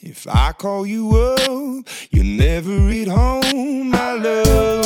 If I call you up, you're never at home. I love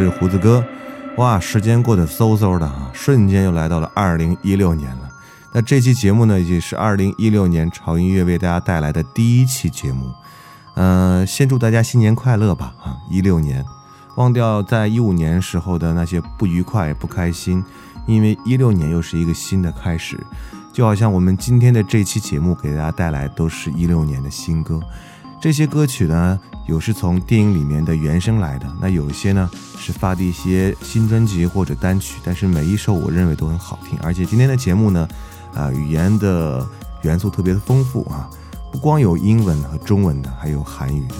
是胡子哥。哇，时间过得嗖嗖的啊，瞬间又来到了二零一六年了。那这期节目呢，也是二零一六年潮音乐为大家带来的第一期节目。呃，先祝大家新年快乐吧！啊，一六年，忘掉在一五年时候的那些不愉快、不开心，因为一六年又是一个新的开始。就好像我们今天的这期节目给大家带来都是一六年的新歌，这些歌曲呢，有是从电影里面的原声来的，那有一些呢是发的一些新专辑或者单曲，但是每一首我认为都很好听，而且今天的节目呢，啊、语言的元素特别的丰富啊，不光有英文和中文的，还有韩语的。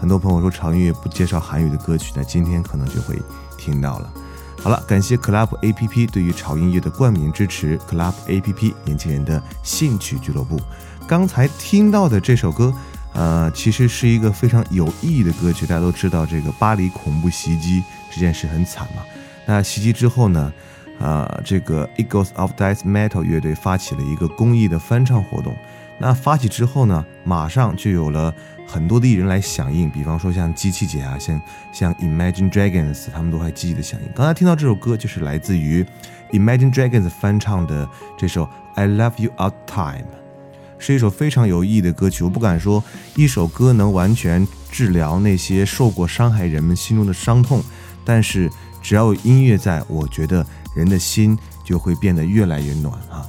很多朋友说潮音乐不介绍韩语的歌曲，那今天可能就会听到了。好了，感谢 Club A P P 对于潮音乐的冠名支持。Club A P P 年轻人的兴趣俱乐部。刚才听到的这首歌，呃，其实是一个非常有意义的歌曲。大家都知道，这个巴黎恐怖袭击这件事很惨嘛。那袭击之后呢，啊，这个 Eagles of Death Metal 乐队发起了一个公益的翻唱活动。那发起之后呢，马上就有了很多的艺人来响应，比方说像机器姐啊，像像 Imagine Dragons，他们都还积极的响应。刚才听到这首歌就是来自于 Imagine Dragons 翻唱的这首 I Love You All Time，是一首非常有意义的歌曲。我不敢说一首歌能完全治疗那些受过伤害人们心中的伤痛，但是只要有音乐在，我觉得。人的心就会变得越来越暖啊！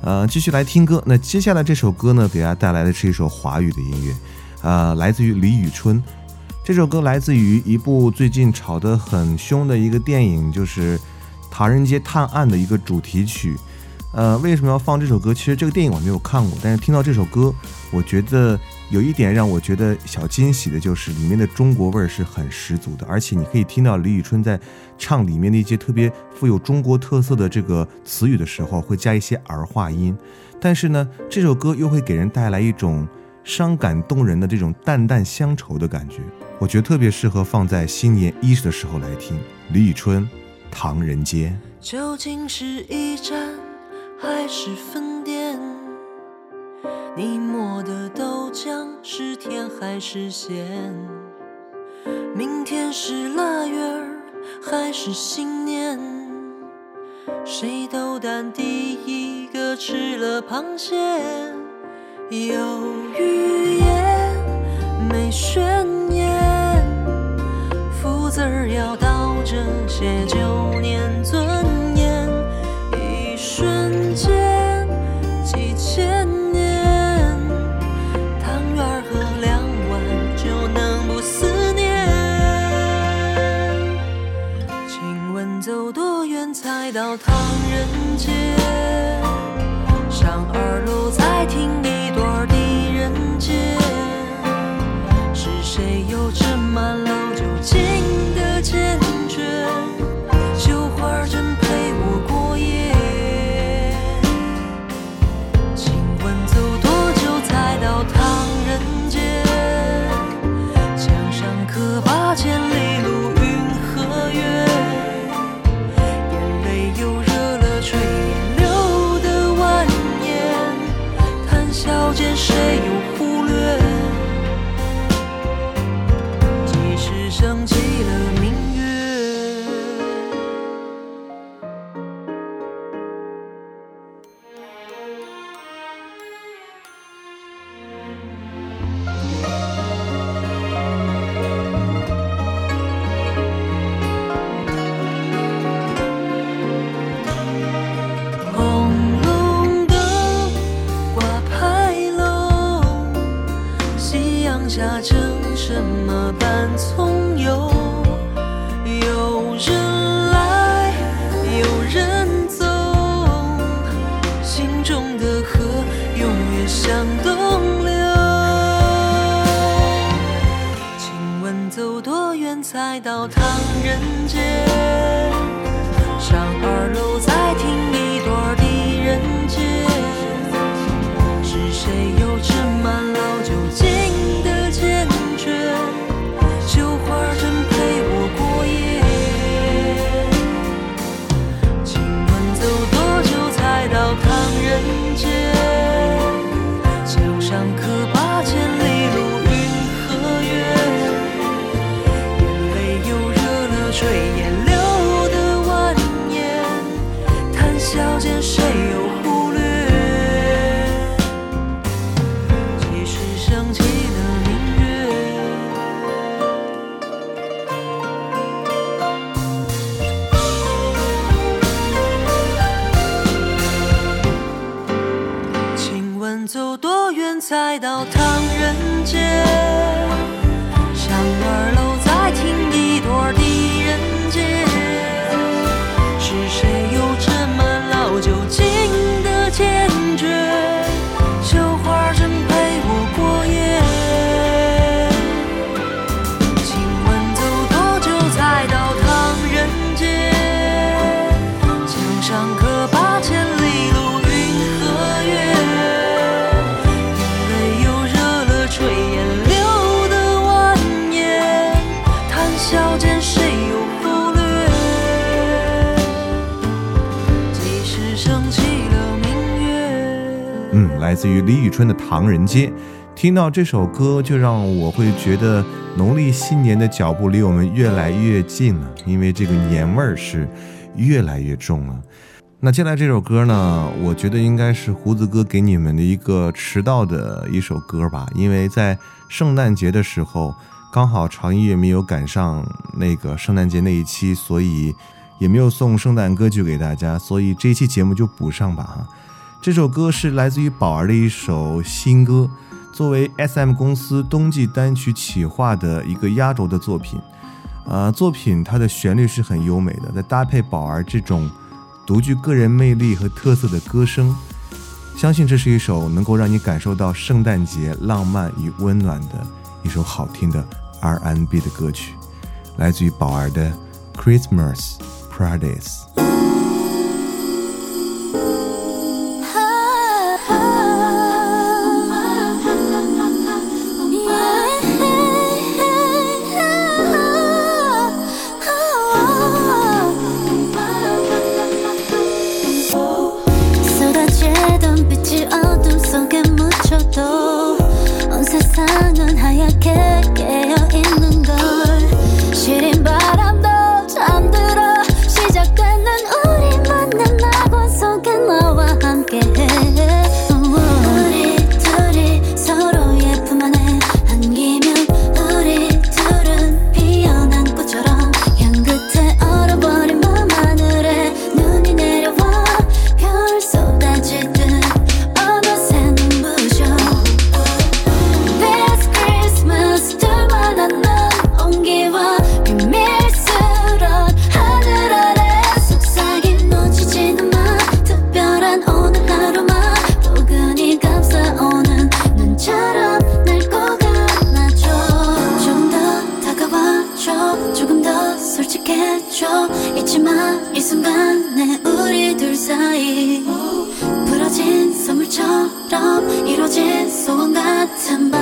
呃，继续来听歌。那接下来这首歌呢，给大家带来的是一首华语的音乐，呃，来自于李宇春。这首歌来自于一部最近炒得很凶的一个电影，就是《唐人街探案》的一个主题曲。呃，为什么要放这首歌？其实这个电影我没有看过，但是听到这首歌，我觉得。有一点让我觉得小惊喜的就是，里面的中国味儿是很十足的，而且你可以听到李宇春在唱里面的一些特别富有中国特色的这个词语的时候，会加一些儿化音。但是呢，这首歌又会给人带来一种伤感动人的这种淡淡乡愁的感觉，我觉得特别适合放在新年伊始的时候来听。李宇春，《唐人街》。究竟是一站还是分店？你磨的豆浆是甜还是咸？明天是腊月儿还是新年？谁斗胆第一个吃了螃蟹？有语言没宣言，福字儿要倒着写，九年尊么伴葱油？有人来，有人走，心中的河永远向东流。请问走多远才到唐人街？上二楼再到来自于李宇春的《唐人街》。听到这首歌，就让我会觉得农历新年的脚步离我们越来越近了，因为这个年味儿是越来越重了。那接下来这首歌呢，我觉得应该是胡子哥给你们的一个迟到的一首歌吧，因为在圣诞节的时候，刚好长音乐没有赶上那个圣诞节那一期，所以也没有送圣诞歌曲给大家，所以这一期节目就补上吧哈。这首歌是来自于宝儿的一首新歌。作为 S.M 公司冬季单曲企划的一个压轴的作品，呃，作品它的旋律是很优美的，再搭配宝儿这种独具个人魅力和特色的歌声，相信这是一首能够让你感受到圣诞节浪漫与温暖的一首好听的 R&B 的歌曲，来自于宝儿的 Christmas Paradise。 처럼 이루어진 소원 같은 밤.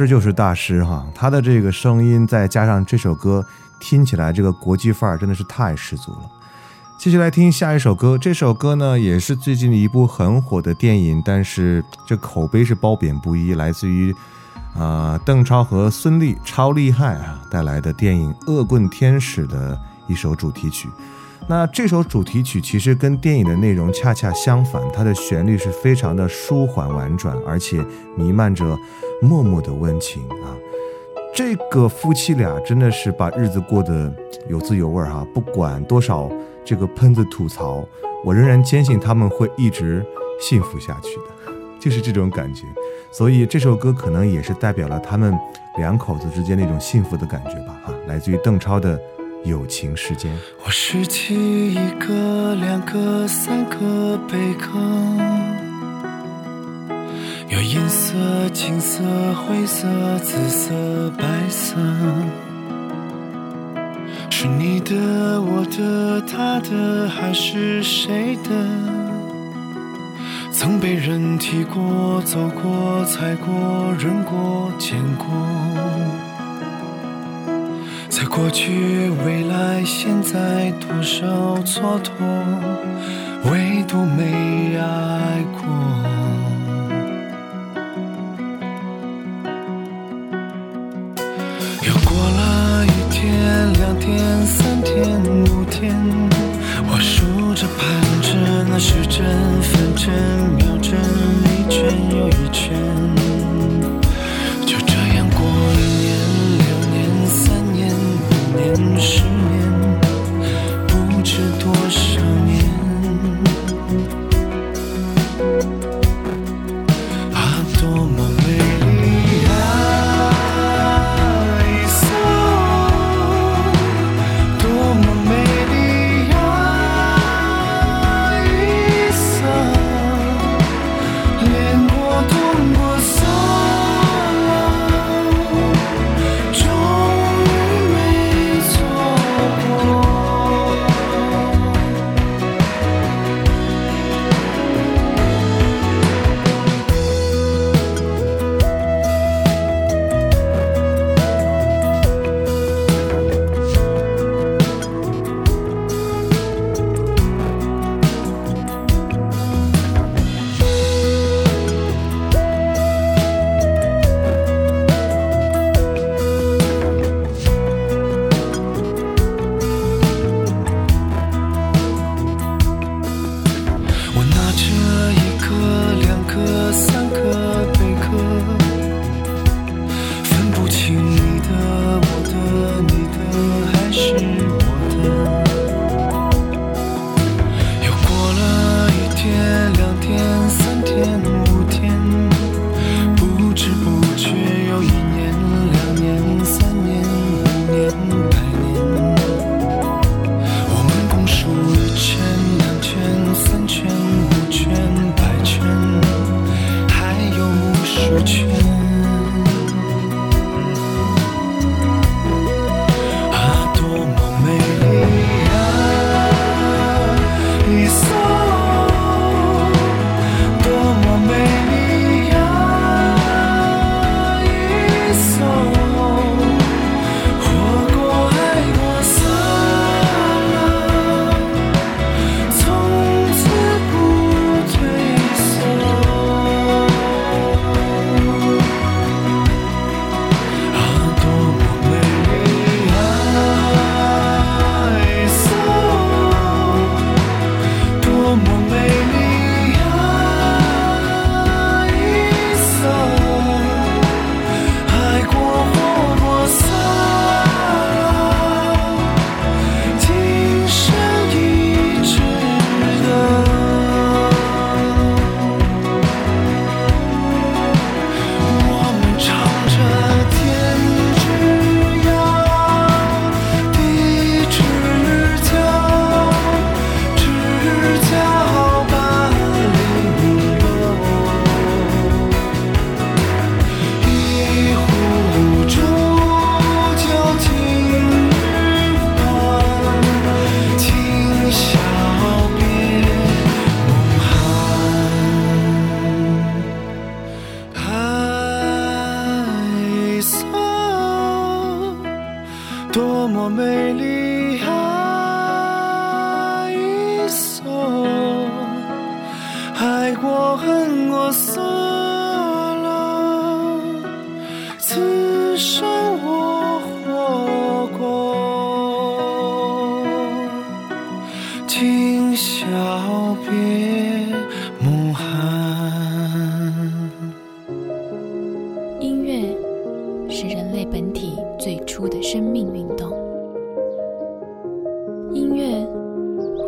师就是大师哈，他的这个声音再加上这首歌，听起来这个国际范儿真的是太十足了。继续来听下一首歌，这首歌呢也是最近的一部很火的电影，但是这口碑是褒贬不一，来自于啊、邓超和孙俪超厉害啊带来的电影《恶棍天使》的一首主题曲。那这首主题曲其实跟电影的内容恰恰相反，它的旋律是非常的舒缓婉转，而且弥漫着默默的温情啊。这个夫妻俩真的是把日子过得有滋有味儿哈，不管多少这个喷子吐槽，我仍然坚信他们会一直幸福下去的，就是这种感觉。所以这首歌可能也是代表了他们两口子之间那种幸福的感觉吧哈，来自于邓超的《友情时间》。我拾起一个、两个、三个贝壳，有银色、金色、灰色、紫色、白色，是你的、我的、他的，还是谁的？曾被人提过、走过、踩过、扔过、捡过。在过去、未来、现在，多少蹉跎，唯独没爱过。又过了一天、两天、三天、五天，我数着、盘着那时针、分针、秒针，一圈又一圈。五年、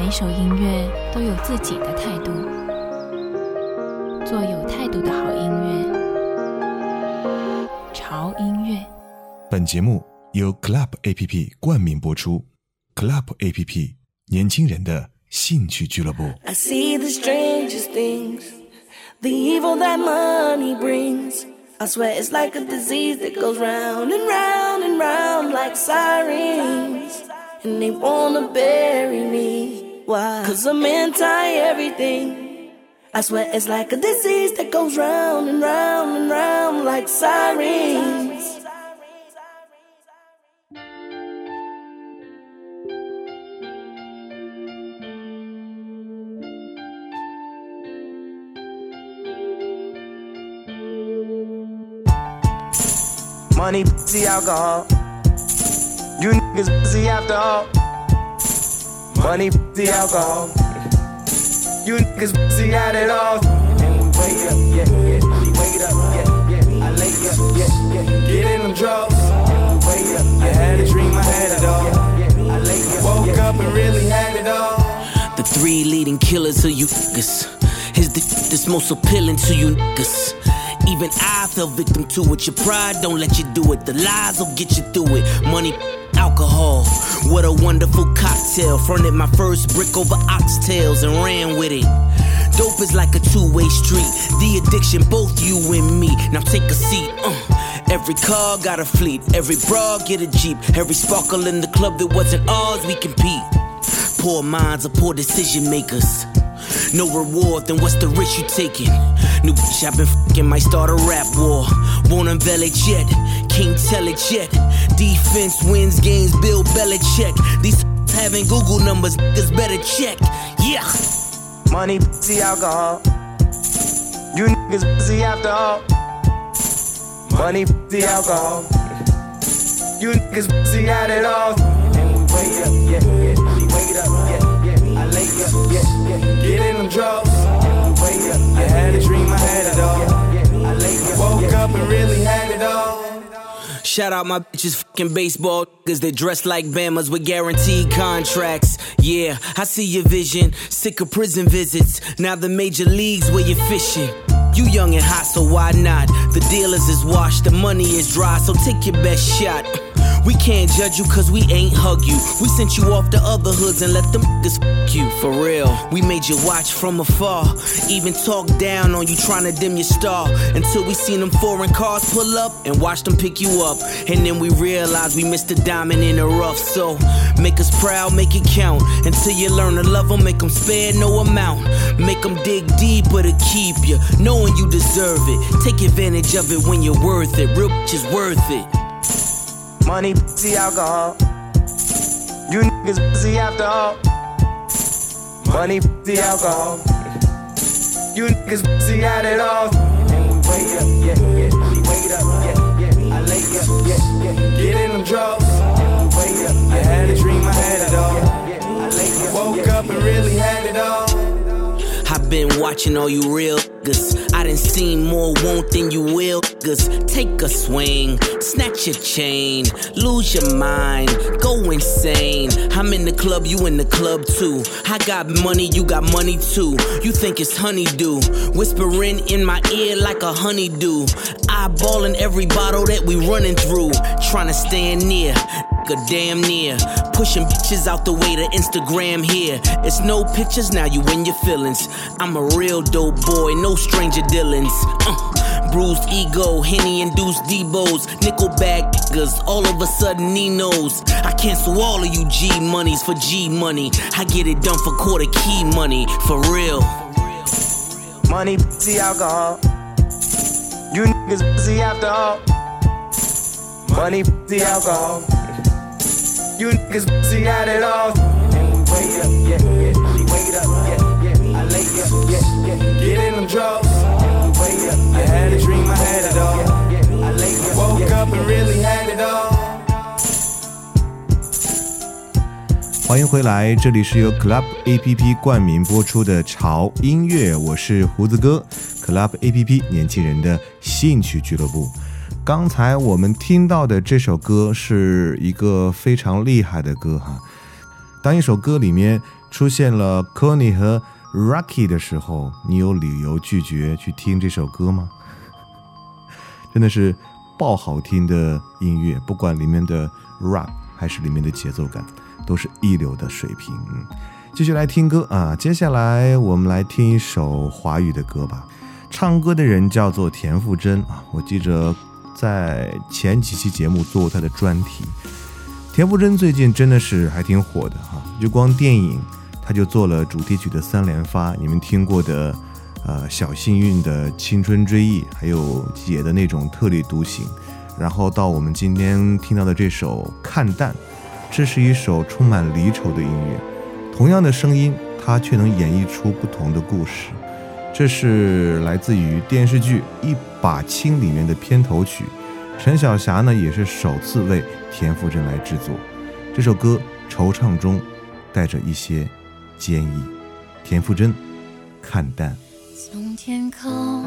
每首音乐都有自己的态度，做有态度的好音乐。潮音乐。本节目由 Club APP 冠名播出。Club APP，年轻人的兴趣俱乐部。I see the strangest things, the evil that money brings. I swear it's like a disease that goes round and round and round like sirens. And they wanna bury me. Why? Cause I'm anti everything. I swear it's like a disease that goes round and round and round like sirens. Money, pussy, alcohol. You niggas pussy after all. Money, pussy, alcohol. You niggas pussy at it all. And we up, yeah, yeah. We wait up, yeah, yeah. I lay up, yeah, yeah. Get in them drugs. I had a dream, I had it all. I lay up, woke up and really had it all. The three leading killers of you niggas. Is the that's most appealing to you niggas. Even I fell victim to it. Your pride don't let you do it. The lies will get you through it. Money, alcohol. What a wonderful cocktail. Fronted my first brick over oxtails and ran with it. Dope is like a two-way street. The addiction, both you and me. Now take a seat. Uh. Every car got a fleet. Every bra get a jeep. Every sparkle in the club that wasn't ours, we compete. Poor minds are poor decision makers. No reward, then what's the risk you taking? New bitch I've been fucking might start a rap war. Won't unveil it yet, can't tell it yet. Defense wins games, Bill Belichick. These having Google numbers, niggas better check. Yeah. Money, pussy, alcohol. You niggas pussy after all. Money, pussy, alcohol. You niggas pussy at it all. And we wait up, yeah, yeah. We wait up, yeah, yeah. I lay up, yeah, yeah. Get in them drugs. And we wait up. I had a dream, I had it all. I lay up, woke up and really had it all. Shout out my bitches fucking baseball niggas they dress like Bamas with guaranteed contracts. Yeah, I see your vision. Sick of prison visits. Now the major leagues where you're fishing. You young and hot, so why not? The dealers is washed, the money is dry, so take your best shot. We can't judge you cause we ain't hug you. We sent you off to other hoods and let them niggas fuck you. For real, we made you watch from afar. Even talk down on you trying to dim your star. Until we seen them foreign cars pull up and watch them pick you up. And then we realized we missed a diamond in the rough. So make us proud, make it count. Until you learn to love them, make them spare no amount. Make them dig deeper to keep you, knowing you deserve it. Take advantage of it when you're worth it. Real is worth it. Money, pussy, alcohol. You niggas pussy after all. Money, pussy, alcohol. You niggas pussy at it all. And we wait up, yeah, yeah. We wait up, yeah, yeah. I lay up, yeah, yeah. Get in them drugs. And wait up. I had a dream, I had it all. I woke up and really had it all. Been watching all you real niggas. I done seen more won't than you will niggas. Take a swing, snatch your chain, lose your mind, go insane. I'm in the club, you in the club too. I got money, you got money too. You think it's honeydew, whispering in my ear like a honeydew. Eyeballing every bottle that we running through, trying to stand near. A damn near. Pushing bitches out the way to Instagram here. It's no pictures, now you in your feelings. I'm a real dope boy, no stranger dealings. Uh, bruised ego, Henny induced Debo's, nickel bag niggas, all of a sudden he knows. I cancel all of you G monies for G money. I get it done for quarter key money, for real. Money, pussy, alcohol. You niggas pussy after all. Money, pussy, alcohol. You niggas pussy had it all. Wait up, yeah, yeah. Wait up, yeah, yeah. I lay up, yeah, yeah. Get in them drugs. Wait up, I had a dream, I had it all. I lay up, woke up and really had it all. 欢迎回来，这里是由 Club APP 冠名播出的潮音乐，我是胡子哥，Club APP 年轻人的兴趣俱乐部。刚才我们听到的这首歌是一个非常厉害的歌哈。当一首歌里面出现了 Connie 和 Rocky 的时候，你有理由拒绝去听这首歌吗？真的是爆好听的音乐，不管里面的 rap 还是里面的节奏感。都是一流的水平。继续来听歌啊！接下来我们来听一首华语的歌吧。唱歌的人叫做田馥甄啊，我记着在前几期节目做过他的专题。田馥甄最近真的是还挺火的哈，就光电影，他就做了主题曲的三连发。你们听过的，呃，小幸运的青春追忆，还有姐的那种特立独行，然后到我们今天听到的这首看淡。这是一首充满离愁的音乐，同样的声音，它却能演绎出不同的故事。这是来自于电视剧《一把青》里面的片头曲，陈小霞呢也是首次为田馥甄来制作这首歌，惆怅中带着一些坚毅。田馥甄，看淡。从天空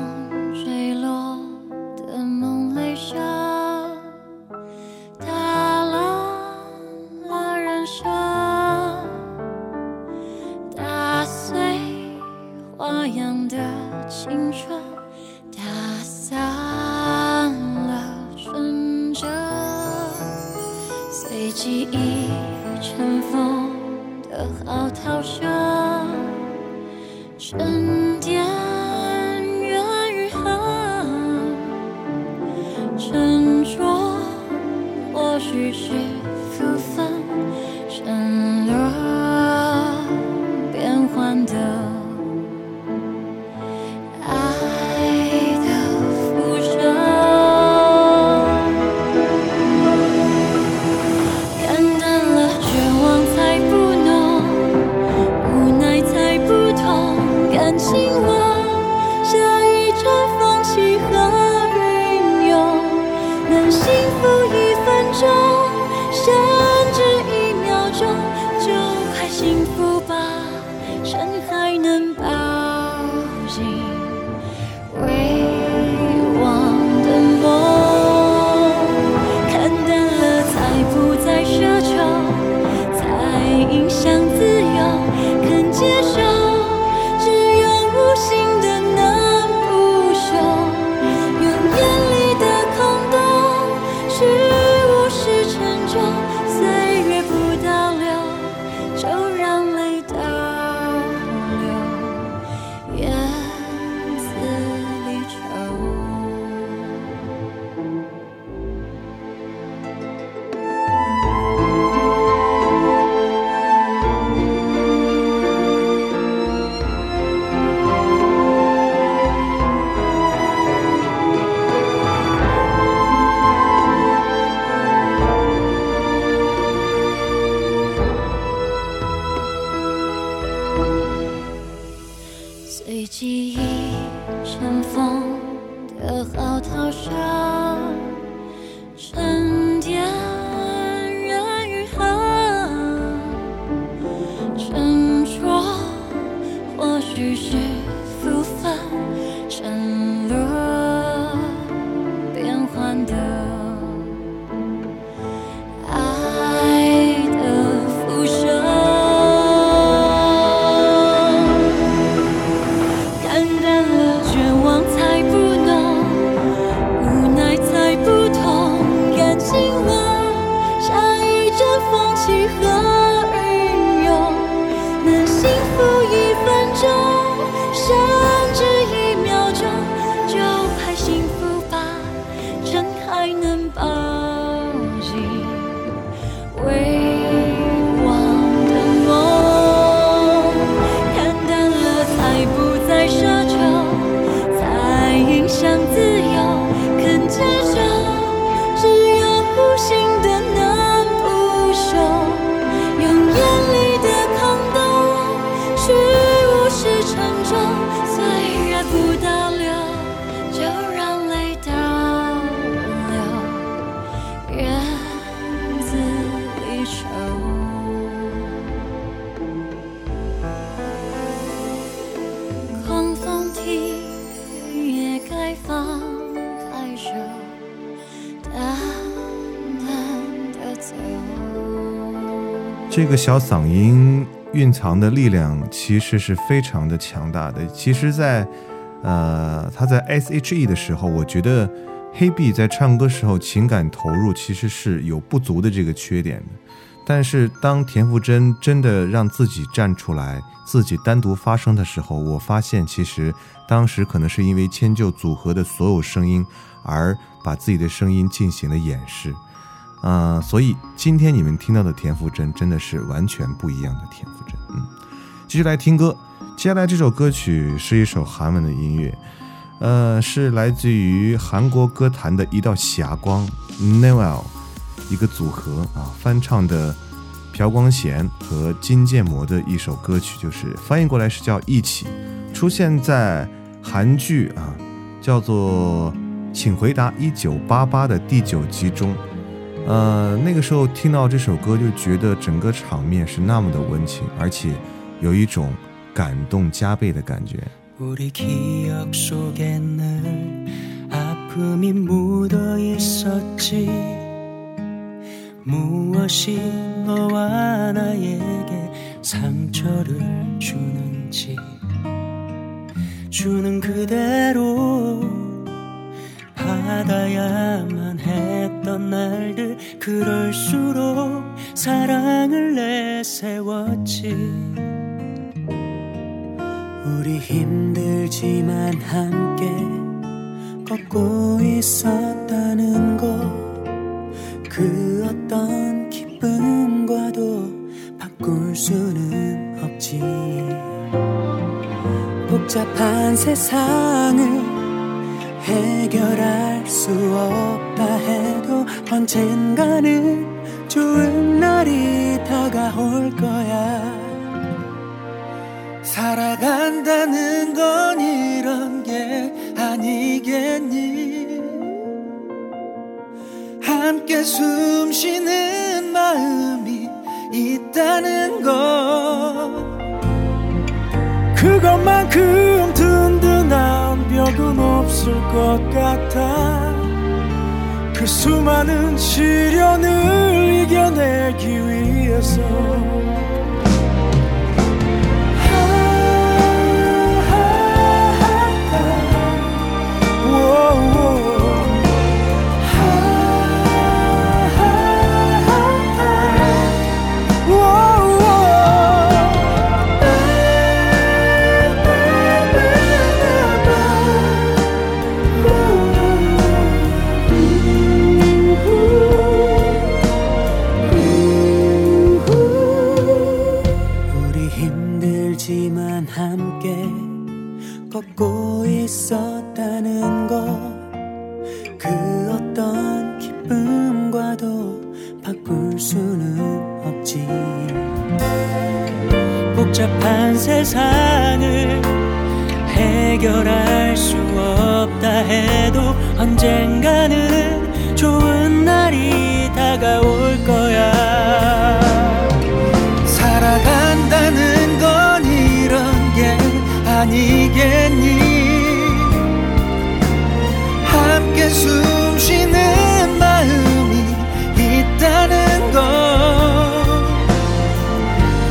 样的青春打散了纯真，随记忆尘封的嚎啕声，这个小嗓音蕴藏的力量其实是非常的强大的。其实在，呃，他在 S.H.E 的时候，我觉得黑碧在唱歌时候情感投入其实是有不足的这个缺点的。但是当田馥甄真的让自己站出来，自己单独发声的时候，我发现其实当时可能是因为迁就组合的所有声音，而把自己的声音进行了掩饰。啊、所以今天你们听到的田馥甄真的是完全不一样的田馥甄。嗯，继续来听歌，接下来这首歌曲是一首韩文的音乐，呃，是来自于韩国歌坛的一道霞光 Noel 一个组合啊翻唱的朴光贤和金建模的一首歌曲，就是翻译过来是叫《一起》，出现在韩剧啊叫做《请回答一九八八》的第九集中。呃，那个时候听到这首歌，就觉得整个场面是那么的温情，而且有一种感动加倍的感觉。 받아야만 했던 날들 그럴수록 사랑을 내세웠지. 우리 힘들지만 함께 걷고 있었다는 것 그 어떤 기쁨과도 바꿀 수는 없지. 복잡한 세상을 해결할 수 없다 해도 언젠가는 좋은 날이 다가올 거야. 살아간다는 건 이런 게 아니겠니? 함께 숨 쉬는 마음이 있다는 것. 그것만큼 한 벽은 없을 것 같아. 그 수많은 시련을 이겨내기 위해서 있었다는 것. 그 어떤 기쁨과도 바꿀 수는 없지. 복잡한 세상을 해결할 수 없다 해도 언젠가는 좋은 날이 다가올 숨 쉬는 마음이 있다는 것.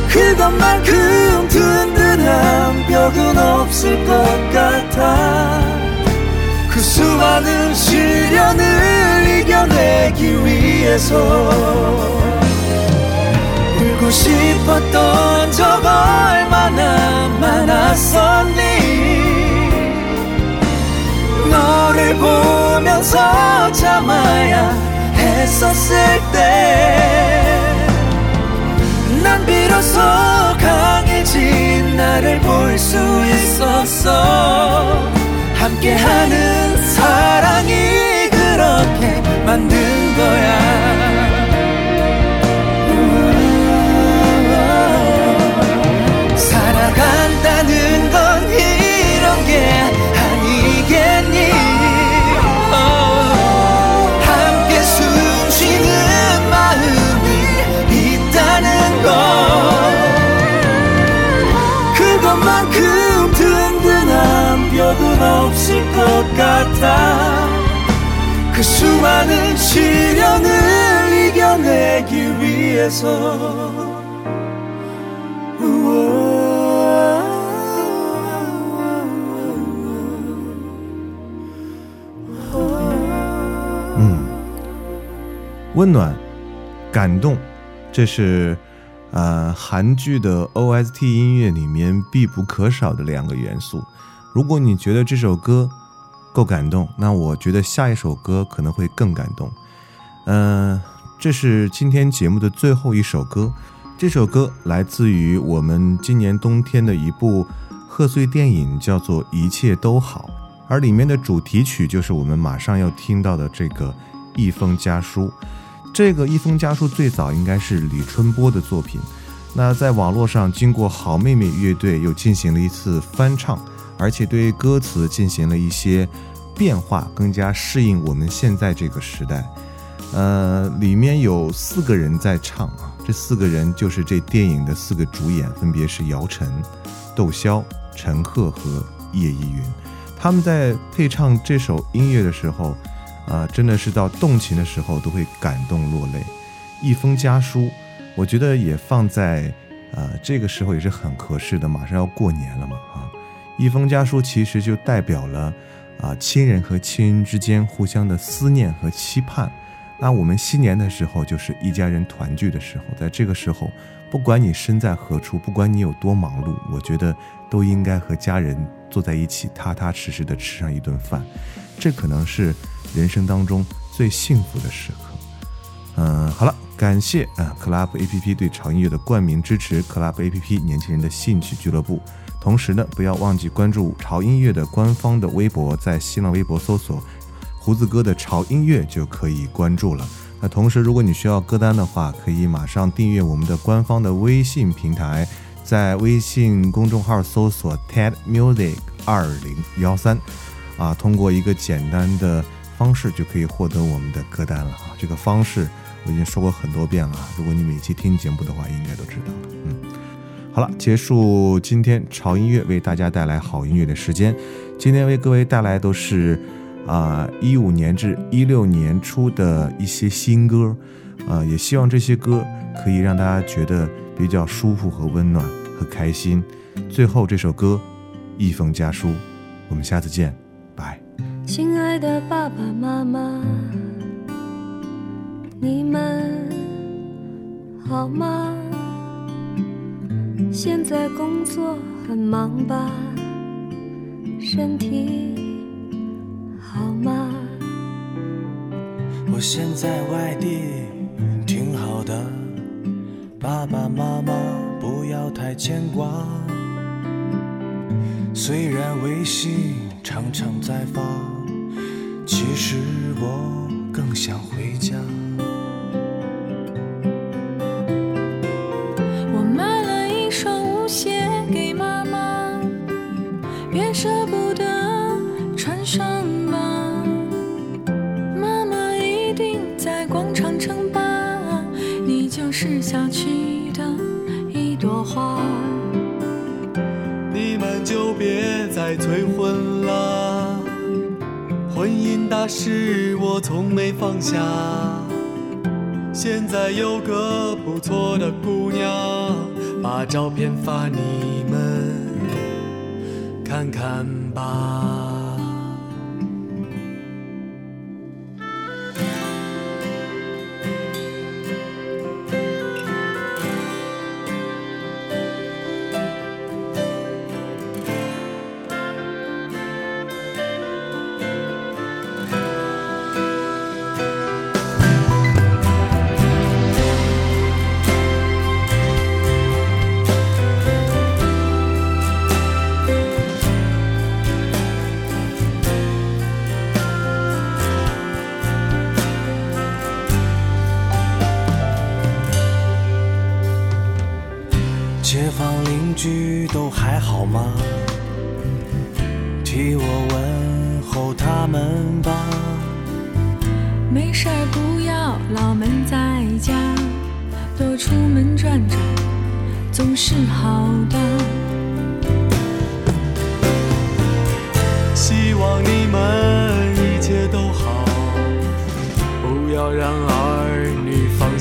그것만큼 든든한 벽은 없을 것 같아. 그 수많은 시련을 이겨내기 위해서 울고 싶었던 적 얼마나 많았었니? 너를 보 면서 참아야 했었을 때 난 비로소 강해진 나를 볼 수 있었어. 함께하는 사랑이 그렇게 만든 거야 嗯温暖感动这是呃韩剧的 ost 音乐里面必不可少的两个元素。如果你觉得这首歌够感动那我觉得下一首歌可能会更感动。嗯这是今天节目的最后一首歌。这首歌来自于我们今年冬天的一部贺岁电影，叫做《一切都好》，而里面的主题曲就是我们马上要听到的这个《一封家书》。这个《一封家书》最早应该是李春波的作品，那在网络上经过好妹妹乐队又进行了一次翻唱，而且对歌词进行了一些变化，更加适应我们现在这个时代。呃，里面有四个人在唱啊，这四个人就是这电影的四个主演，分别是姚晨、窦骁、陈赫和叶依云。他们在配唱这首音乐的时候，啊、真的是到动情的时候都会感动落泪。一封家书，我觉得也放在呃这个时候也是很合适的，马上要过年了嘛啊。一封家书其实就代表了啊亲人和亲人之间互相的思念和期盼。那我们新年的时候就是一家人团聚的时候，在这个时候，不管你身在何处，不管你有多忙碌，我觉得都应该和家人坐在一起，踏踏实实的吃上一顿饭，这可能是人生当中最幸福的时刻。嗯，好了，感谢啊 Club APP 对潮音乐的冠名支持，Club APP 年轻人的兴趣俱乐部。同时呢，不要忘记关注潮音乐的官方的微博，在新浪微博搜索胡子哥的潮音乐就可以关注了。那同时，如果你需要歌单的话，可以马上订阅我们的官方的微信平台，在微信公众号搜索 TED Music 二零幺三，啊，通过一个简单的方式就可以获得我们的歌单了啊。这个方式我已经说过很多遍了，如果你每期听节目的话，应该都知道了。嗯，好了，结束今天潮音乐为大家带来好音乐的时间。今天为各位带来都是啊一五年至一六年初的一些新歌，啊，也希望这些歌可以让大家觉得比较舒服和温暖和开心。最后这首歌《一封家书》，我们下次见，拜。亲爱的爸爸妈妈，你们好吗？现在工作很忙吧？身体现在外地挺好的，爸爸妈妈不要太牵挂。虽然微信常常在发，其实我更想回家。催婚了，婚姻大事我从没放下。现在有个不错的姑娘，把照片发你们看看吧。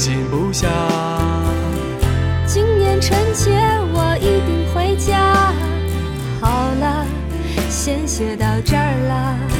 女放心不下。今年春节我一定回家。好了，先写到这儿了。